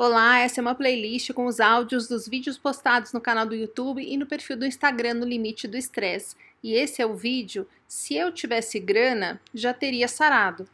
Olá, essa é uma playlist com os áudios dos vídeos postados no canal do YouTube e no perfil do Instagram no Limite do Estresse. E esse é o vídeo Se eu tivesse grana, já teria sarado.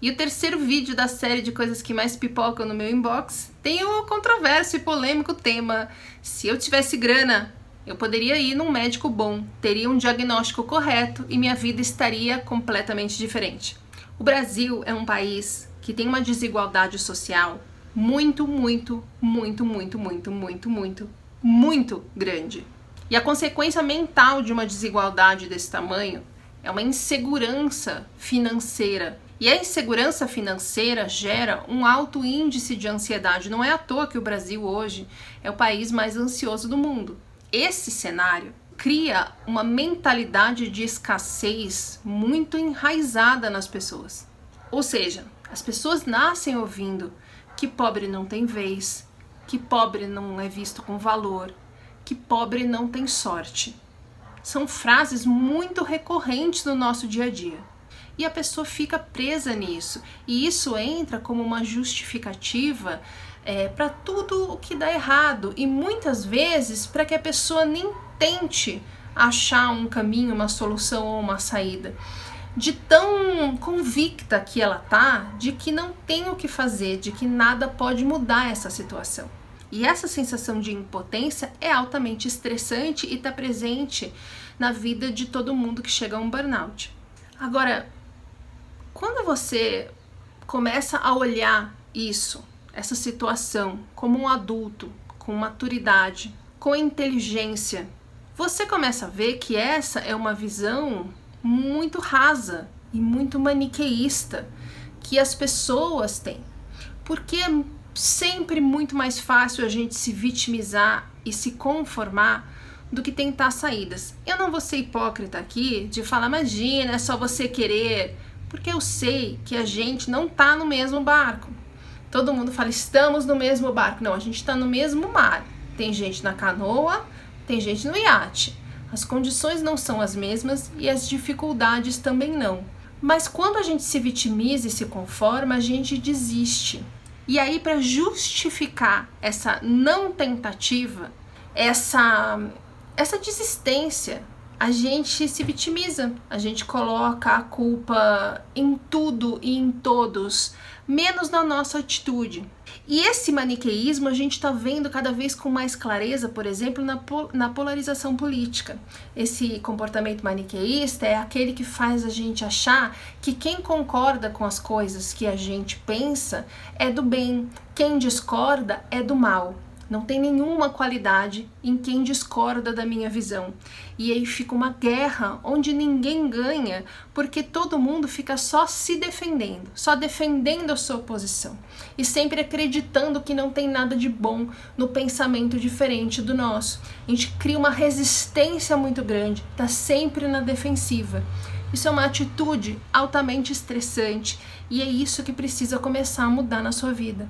E o terceiro vídeo da série de coisas que mais pipocam no meu inbox tem o controverso e polêmico tema Se eu tivesse grana, eu poderia ir num médico bom, teria um diagnóstico correto e minha vida estaria completamente diferente. O Brasil é um país que tem uma desigualdade social muito, muito, muito, muito, muito, muito, muito, muito grande. E a consequência mental de uma desigualdade desse tamanho é uma insegurança financeira. E a insegurança financeira gera um alto índice de ansiedade. Não é à toa que o Brasil hoje é o país mais ansioso do mundo. Esse cenário cria uma mentalidade de escassez muito enraizada nas pessoas. Ou seja, as pessoas nascem ouvindo que pobre não tem vez, que pobre não é visto com valor, que pobre não tem sorte. São frases muito recorrentes no nosso dia a dia. E a pessoa fica presa nisso. E isso entra como uma justificativa é, para tudo o que dá errado. E muitas vezes para que a pessoa nem tente achar um caminho, uma solução ou uma saída de tão convicta que ela tá de que não tem o que fazer, de que nada pode mudar essa situação. E essa sensação de impotência é altamente estressante e está presente na vida de todo mundo que chega a um burnout. Agora, quando você começa a olhar isso, essa situação, como um adulto, com maturidade, com inteligência, você começa a ver que essa é uma visão muito rasa e muito maniqueísta que as pessoas têm. Porque é sempre muito mais fácil a gente se vitimizar e se conformar do que tentar saídas. Eu não vou ser hipócrita aqui de falar, imagina, é só você querer, porque eu sei que a gente não tá no mesmo barco. Todo mundo fala, estamos no mesmo barco. Não, a gente está no mesmo mar. Tem gente na canoa, tem gente no iate. As condições não são as mesmas e as dificuldades também não. Mas quando a gente se vitimiza e se conforma, a gente desiste. E aí, para justificar essa não tentativa, essa, essa desistência, a gente se vitimiza, a gente coloca a culpa em tudo e em todos, menos na nossa atitude. E esse maniqueísmo a gente está vendo cada vez com mais clareza, por exemplo, na, na polarização política. Esse comportamento maniqueísta é aquele que faz a gente achar que quem concorda com as coisas que a gente pensa é do bem, quem discorda é do mal. Não tem nenhuma qualidade em quem discorda da minha visão. E aí fica uma guerra onde ninguém ganha, porque todo mundo fica só se defendendo, só defendendo a sua posição e sempre acreditando que não tem nada de bom no pensamento diferente do nosso. A gente cria uma resistência muito grande, tá sempre na defensiva. Isso é uma atitude altamente estressante e é isso que precisa começar a mudar na sua vida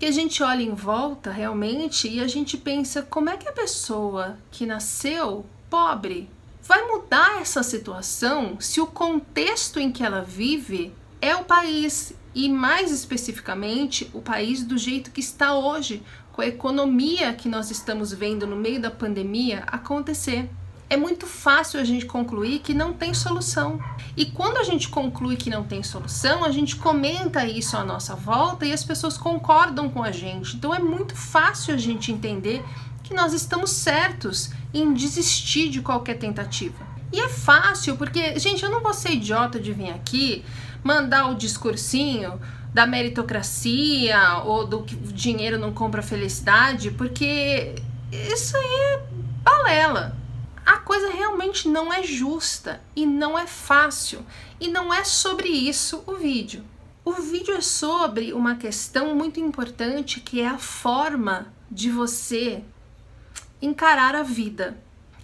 que a gente olha em volta realmente e a gente pensa como é que a pessoa que nasceu pobre vai mudar essa situação se o contexto em que ela vive é o país e mais especificamente o país do jeito que está hoje, com a economia que nós estamos vendo no meio da pandemia acontecer é muito fácil a gente concluir que não tem solução. E quando a gente conclui que não tem solução, a gente comenta isso à nossa volta e as pessoas concordam com a gente. Então é muito fácil a gente entender que nós estamos certos em desistir de qualquer tentativa. E é fácil, porque, gente, eu não vou ser idiota de vir aqui mandar o discursinho da meritocracia ou do que dinheiro não compra felicidade, porque isso aí é balela a coisa realmente não é justa e não é fácil. E não é sobre isso o vídeo. O vídeo é sobre uma questão muito importante que é a forma de você encarar a vida.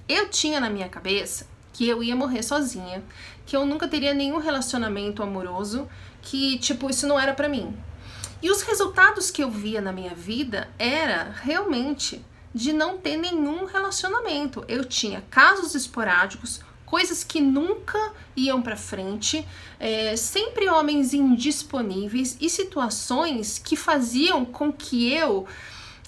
Eu tinha na minha cabeça que eu ia morrer sozinha, que eu nunca teria nenhum relacionamento amoroso, que tipo isso não era para mim. E os resultados que eu via na minha vida era realmente de não ter nenhum relacionamento. Eu tinha casos esporádicos coisas que nunca iam para frente, é, sempre homens indisponíveis e situações que faziam com que eu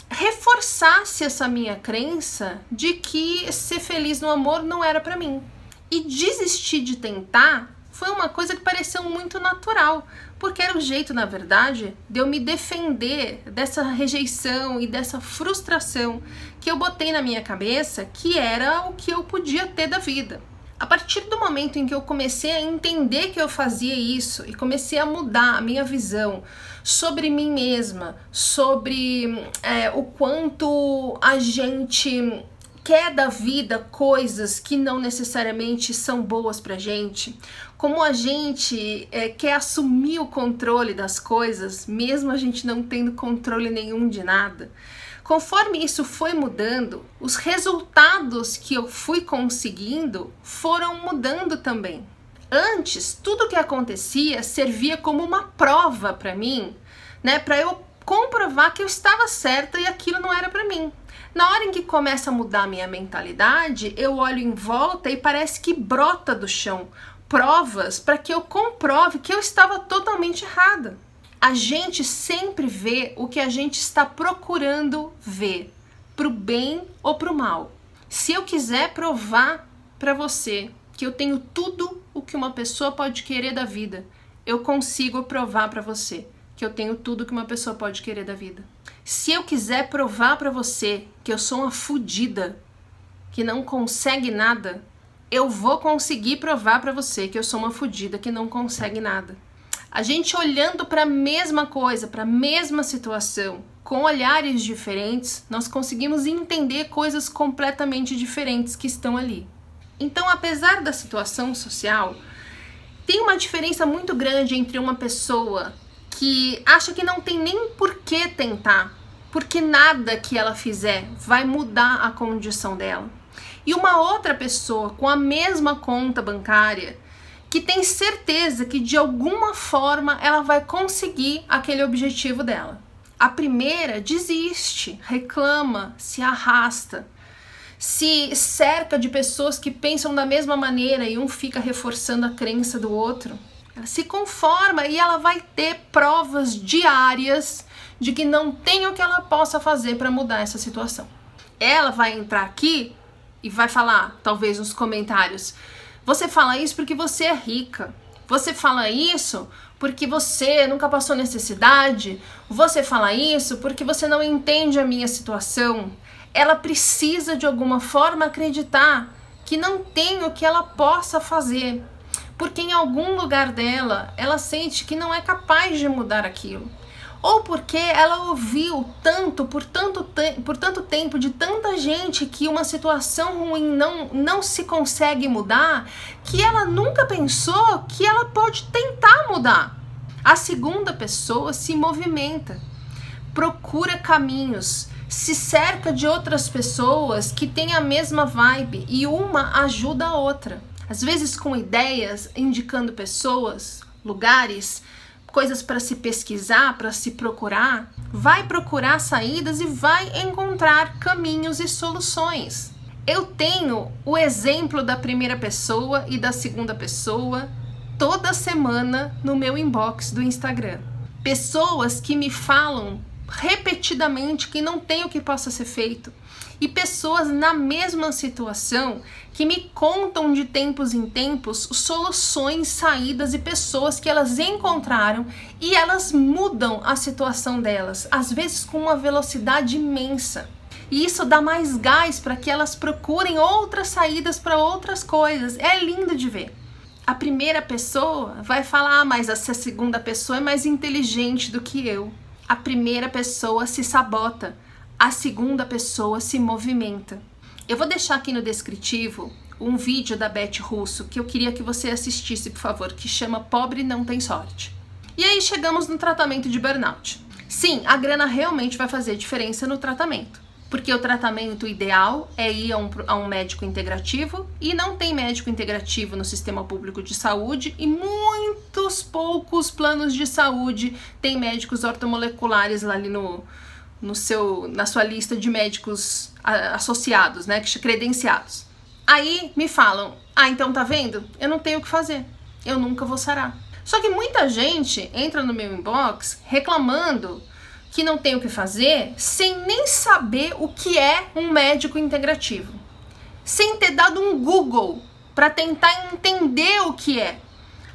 reforçasse essa minha crença de que ser feliz no amor não era para mim. E desistir de tentar foi uma coisa que pareceu muito natural, porque era o jeito, na verdade, de eu me defender dessa rejeição e dessa frustração que eu botei na minha cabeça que era o que eu podia ter da vida. A partir do momento em que eu comecei a entender que eu fazia isso e comecei a mudar a minha visão sobre mim mesma, sobre é, o quanto a gente quer da vida coisas que não necessariamente são boas pra gente, como a gente é, quer assumir o controle das coisas, mesmo a gente não tendo controle nenhum de nada. Conforme isso foi mudando, os resultados que eu fui conseguindo foram mudando também. Antes, tudo que acontecia servia como uma prova para mim, né, para eu comprovar que eu estava certa e aquilo não era para mim. Na hora em que começa a mudar a minha mentalidade, eu olho em volta e parece que brota do chão provas para que eu comprove que eu estava totalmente errada. A gente sempre vê o que a gente está procurando ver, pro bem ou pro mal. Se eu quiser provar para você que eu tenho tudo o que uma pessoa pode querer da vida, eu consigo provar para você que eu tenho tudo que uma pessoa pode querer da vida. Se eu quiser provar para você que eu sou uma fudida, que não consegue nada, eu vou conseguir provar para você que eu sou uma fudida que não consegue nada. A gente olhando para a mesma coisa, para a mesma situação, com olhares diferentes, nós conseguimos entender coisas completamente diferentes que estão ali. Então, apesar da situação social, tem uma diferença muito grande entre uma pessoa que acha que não tem nem por que tentar, porque nada que ela fizer vai mudar a condição dela, e uma outra pessoa com a mesma conta bancária que tem certeza que de alguma forma ela vai conseguir aquele objetivo dela. A primeira desiste, reclama, se arrasta, se cerca de pessoas que pensam da mesma maneira e um fica reforçando a crença do outro. Se conforma e ela vai ter provas diárias de que não tem o que ela possa fazer para mudar essa situação. Ela vai entrar aqui e vai falar, talvez nos comentários, você fala isso porque você é rica. Você fala isso porque você nunca passou necessidade. Você fala isso porque você não entende a minha situação. Ela precisa de alguma forma acreditar que não tem o que ela possa fazer, porque em algum lugar dela ela sente que não é capaz de mudar aquilo ou porque ela ouviu tanto por tanto, por tanto tempo de tanta gente que uma situação ruim não, não se consegue mudar, que ela nunca pensou que ela pode tentar mudar. A segunda pessoa se movimenta, procura caminhos, se cerca de outras pessoas que têm a mesma vibe e uma ajuda a outra. Às vezes com ideias, indicando pessoas, lugares, coisas para se pesquisar, para se procurar, vai procurar saídas e vai encontrar caminhos e soluções. Eu tenho o exemplo da primeira pessoa e da segunda pessoa toda semana no meu inbox do Instagram. Pessoas que me falam repetidamente que não tem o que possa ser feito, e pessoas na mesma situação que me contam de tempos em tempos soluções, saídas e pessoas que elas encontraram e elas mudam a situação delas, às vezes com uma velocidade imensa. E isso dá mais gás para que elas procurem outras saídas para outras coisas. É lindo de ver. A primeira pessoa vai falar, ah, mas essa segunda pessoa é mais inteligente do que eu. A primeira pessoa se sabota a segunda pessoa se movimenta. Eu vou deixar aqui no descritivo um vídeo da Beth Russo que eu queria que você assistisse, por favor, que chama Pobre Não Tem Sorte. E aí chegamos no tratamento de burnout. Sim, a grana realmente vai fazer diferença no tratamento, porque o tratamento ideal é ir a um, a um médico integrativo e não tem médico integrativo no sistema público de saúde e muitos poucos planos de saúde têm médicos ortomoleculares lá ali no, no seu, na sua lista de médicos associados, né, credenciados. Aí me falam: ah, então tá vendo? Eu não tenho o que fazer. Eu nunca vou sarar. Só que muita gente entra no meu inbox reclamando que não tem o que fazer sem nem saber o que é um médico integrativo. Sem ter dado um Google para tentar entender o que é.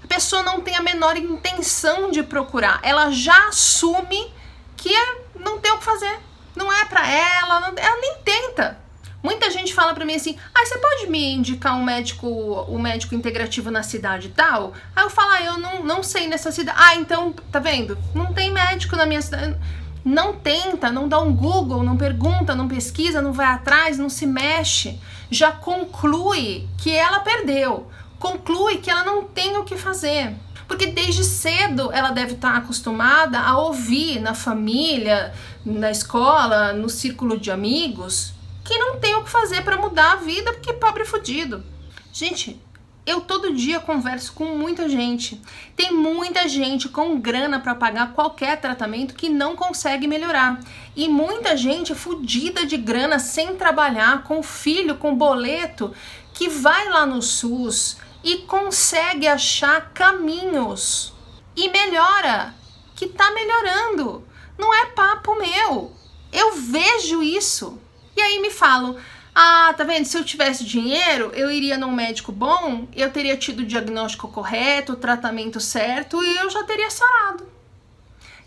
A pessoa não tem a menor intenção de procurar. Ela já assume que é, não tem o que fazer. Não é para ela, não, ela nem tenta. Muita gente fala para mim assim: "Ah, você pode me indicar um médico, um médico integrativo na cidade tal?" Aí eu falo: ah, "Eu não, não sei nessa cidade." Ah, então, tá vendo? Não tem médico na minha cidade. Não tenta, não dá um Google, não pergunta, não pesquisa, não vai atrás, não se mexe. Já conclui que ela perdeu. Conclui que ela não tem o que fazer. Porque desde cedo ela deve estar acostumada a ouvir na família, na escola, no círculo de amigos, que não tem o que fazer para mudar a vida porque pobre fudido. Gente, eu todo dia converso com muita gente. Tem muita gente com grana para pagar qualquer tratamento que não consegue melhorar. E muita gente fudida de grana sem trabalhar, com filho, com boleto, que vai lá no SUS e consegue achar caminhos e melhora, que tá melhorando. Não é papo meu. Eu vejo isso. E aí me falam: ah, tá vendo? Se eu tivesse dinheiro, eu iria num médico bom, eu teria tido o diagnóstico correto, o tratamento certo e eu já teria sarado.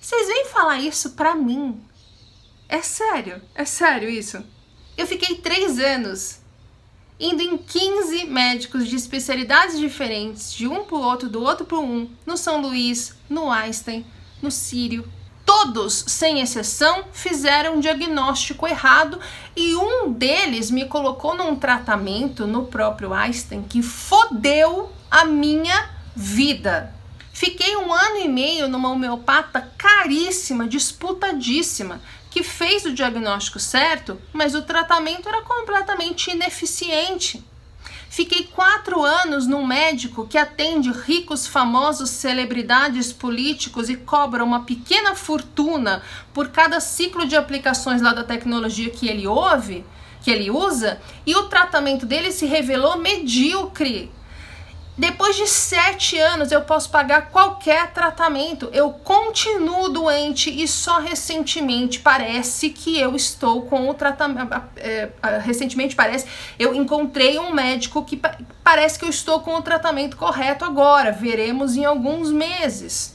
Vocês vêm falar isso pra mim? É sério? É sério isso? Eu fiquei três anos indo em 15 médicos de especialidades diferentes, de um pro outro, do outro pro um, no São Luís, no Einstein, no Sírio, Todos, sem exceção, fizeram um diagnóstico errado e um deles me colocou num tratamento no próprio Einstein que fodeu a minha vida. Fiquei um ano e meio numa homeopata caríssima, disputadíssima, que fez o diagnóstico certo, mas o tratamento era completamente ineficiente. Fiquei quatro anos num médico que atende ricos, famosos, celebridades, políticos e cobra uma pequena fortuna por cada ciclo de aplicações lá da tecnologia que ele ouve, que ele usa, e o tratamento dele se revelou medíocre. Depois de sete anos eu posso pagar qualquer tratamento. Eu continuo doente e só recentemente parece que eu estou com o tratamento. É, recentemente parece eu encontrei um médico que parece que eu estou com o tratamento correto agora. Veremos em alguns meses.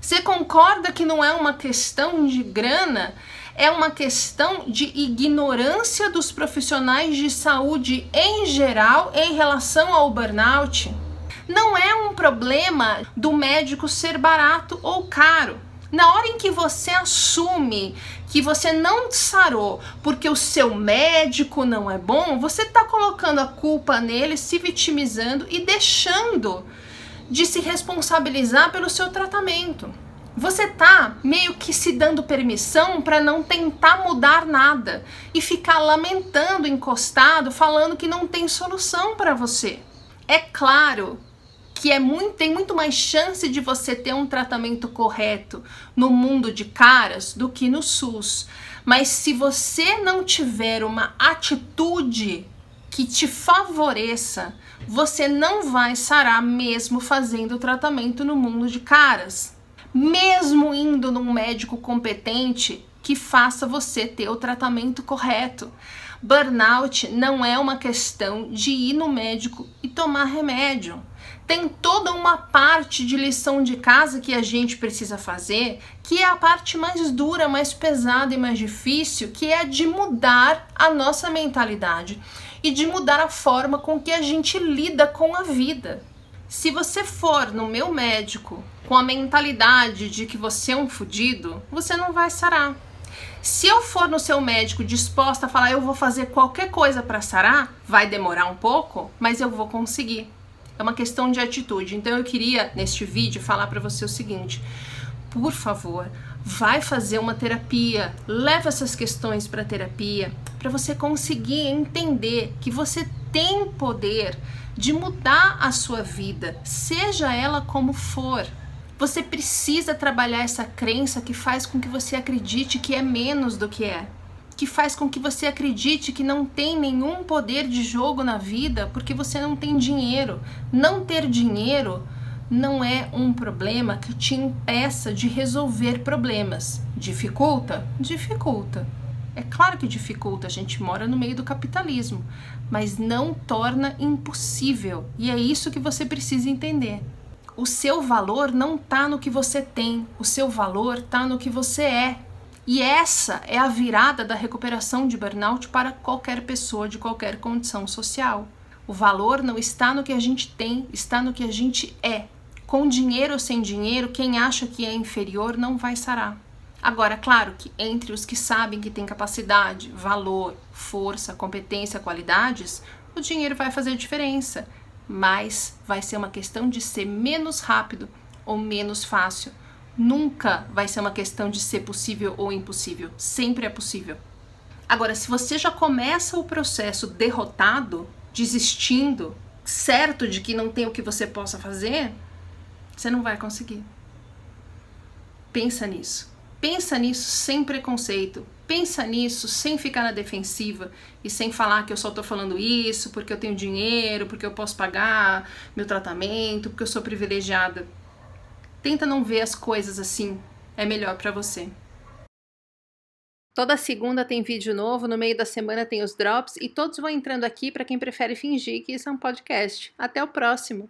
Você concorda que não é uma questão de grana? É uma questão de ignorância dos profissionais de saúde em geral em relação ao burnout. Não é um problema do médico ser barato ou caro. Na hora em que você assume que você não sarou porque o seu médico não é bom, você está colocando a culpa nele, se vitimizando e deixando de se responsabilizar pelo seu tratamento você tá meio que se dando permissão para não tentar mudar nada e ficar lamentando encostado, falando que não tem solução para você. É claro que é muito, tem muito mais chance de você ter um tratamento correto no mundo de caras do que no SUS. Mas se você não tiver uma atitude que te favoreça, você não vai sarar mesmo fazendo o tratamento no mundo de caras mesmo indo num médico competente que faça você ter o tratamento correto. Burnout não é uma questão de ir no médico e tomar remédio. Tem toda uma parte de lição de casa que a gente precisa fazer, que é a parte mais dura, mais pesada e mais difícil, que é de mudar a nossa mentalidade e de mudar a forma com que a gente lida com a vida. Se você for no meu médico com a mentalidade de que você é um fudido, você não vai sarar. Se eu for no seu médico disposta a falar eu vou fazer qualquer coisa para sarar, vai demorar um pouco, mas eu vou conseguir. É uma questão de atitude. Então eu queria neste vídeo falar para você o seguinte: por favor, vai fazer uma terapia, leva essas questões para terapia, para você conseguir entender que você tem poder de mudar a sua vida, seja ela como for. Você precisa trabalhar essa crença que faz com que você acredite que é menos do que é, que faz com que você acredite que não tem nenhum poder de jogo na vida porque você não tem dinheiro. Não ter dinheiro não é um problema que te impeça de resolver problemas. Dificulta? Dificulta. É claro que dificulta, a gente mora no meio do capitalismo, mas não torna impossível. E é isso que você precisa entender. O seu valor não está no que você tem, o seu valor está no que você é. E essa é a virada da recuperação de burnout para qualquer pessoa de qualquer condição social. O valor não está no que a gente tem, está no que a gente é. Com dinheiro ou sem dinheiro, quem acha que é inferior não vai sarar. Agora, claro que entre os que sabem que tem capacidade, valor, força, competência, qualidades, o dinheiro vai fazer diferença, mas vai ser uma questão de ser menos rápido ou menos fácil Nunca vai ser uma questão de ser possível ou impossível. Sempre é possível. Agora, se você já começa o processo derrotado, desistindo, certo de que não tem o que você possa fazer, você não vai conseguir. Pensa nisso. Pensa nisso sem preconceito. Pensa nisso sem ficar na defensiva e sem falar que eu só tô falando isso porque eu tenho dinheiro, porque eu posso pagar meu tratamento, porque eu sou privilegiada. Tenta não ver as coisas assim, é melhor para você. Toda segunda tem vídeo novo, no meio da semana tem os drops e todos vão entrando aqui para quem prefere fingir que isso é um podcast. Até o próximo!